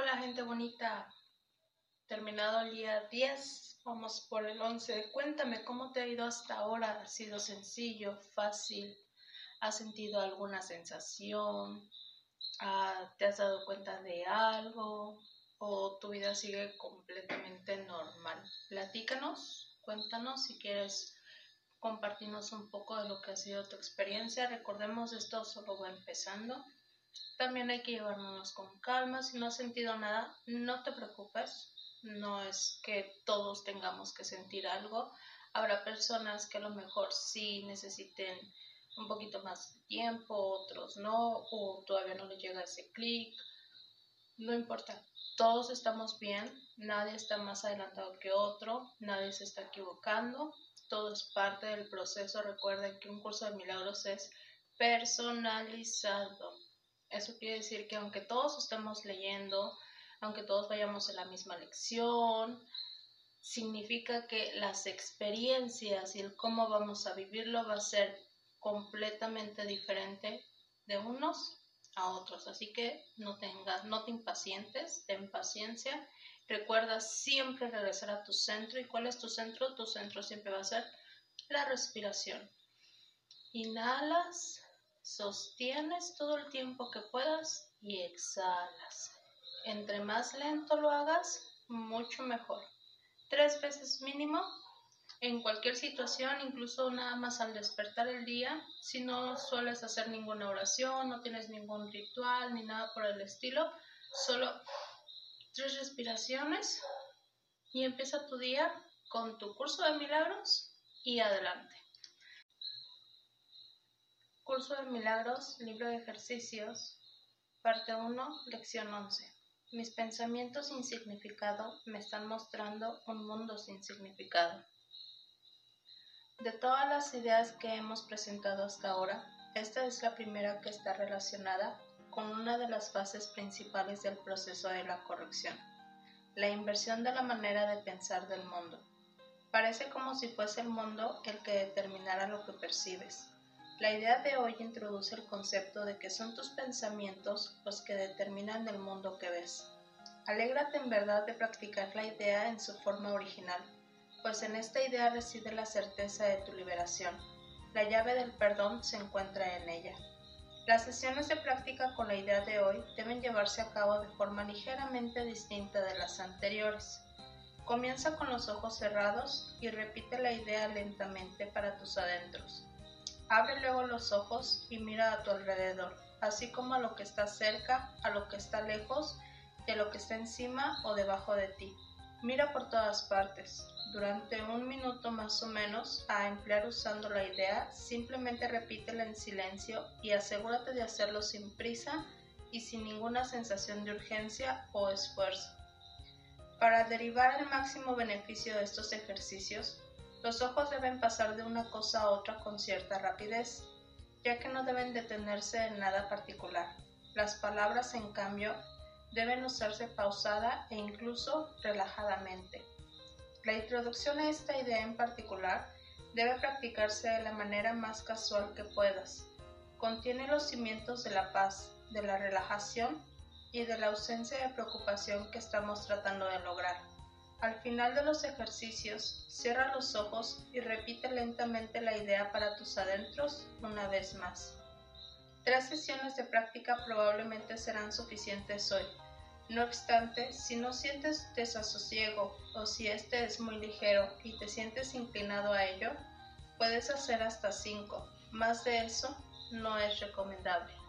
Hola gente bonita, terminado el día 10, vamos por el 11. Cuéntame cómo te ha ido hasta ahora, ha sido sencillo, fácil, has sentido alguna sensación, ah, te has dado cuenta de algo o tu vida sigue completamente normal. Platícanos, cuéntanos si quieres compartirnos un poco de lo que ha sido tu experiencia. Recordemos, esto solo va empezando. También hay que llevárnoslos con calma. Si no has sentido nada, no te preocupes. No es que todos tengamos que sentir algo. Habrá personas que a lo mejor sí necesiten un poquito más de tiempo, otros no, o todavía no les llega ese clic. No importa, todos estamos bien, nadie está más adelantado que otro, nadie se está equivocando, todo es parte del proceso. Recuerden que un curso de milagros es personalizado. Eso quiere decir que aunque todos estemos leyendo, aunque todos vayamos en la misma lección, significa que las experiencias y el cómo vamos a vivirlo va a ser completamente diferente de unos a otros. Así que no tengas, no te impacientes, ten paciencia. Recuerda siempre regresar a tu centro. ¿Y cuál es tu centro? Tu centro siempre va a ser la respiración. Inhalas Sostienes todo el tiempo que puedas y exhalas. Entre más lento lo hagas, mucho mejor. Tres veces mínimo en cualquier situación, incluso nada más al despertar el día, si no sueles hacer ninguna oración, no tienes ningún ritual ni nada por el estilo, solo tres respiraciones y empieza tu día con tu curso de milagros y adelante. Curso de Milagros, libro de ejercicios, parte 1, lección 11. Mis pensamientos sin significado me están mostrando un mundo sin significado. De todas las ideas que hemos presentado hasta ahora, esta es la primera que está relacionada con una de las fases principales del proceso de la corrección, la inversión de la manera de pensar del mundo. Parece como si fuese el mundo el que determinara lo que percibes, la idea de hoy introduce el concepto de que son tus pensamientos los que determinan el mundo que ves. Alégrate en verdad de practicar la idea en su forma original, pues en esta idea reside la certeza de tu liberación. La llave del perdón se encuentra en ella. Las sesiones de práctica con la idea de hoy deben llevarse a cabo de forma ligeramente distinta de las anteriores. Comienza con los ojos cerrados y repite la idea lentamente para tus adentros. Abre luego los ojos y mira a tu alrededor, así como a lo que está cerca, a lo que está lejos, de lo que está encima o debajo de ti. Mira por todas partes. Durante un minuto más o menos a emplear usando la idea, simplemente repítela en silencio y asegúrate de hacerlo sin prisa y sin ninguna sensación de urgencia o esfuerzo. Para derivar el máximo beneficio de estos ejercicios, los ojos deben pasar de una cosa a otra con cierta rapidez, ya que no deben detenerse en nada particular. Las palabras, en cambio, deben usarse pausada e incluso relajadamente. La introducción a esta idea en particular debe practicarse de la manera más casual que puedas. Contiene los cimientos de la paz, de la relajación y de la ausencia de preocupación que estamos tratando de lograr. Al final de los ejercicios, cierra los ojos y repite lentamente la idea para tus adentros una vez más. Tres sesiones de práctica probablemente serán suficientes hoy. No obstante, si no sientes desasosiego o si este es muy ligero y te sientes inclinado a ello, puedes hacer hasta cinco. Más de eso no es recomendable.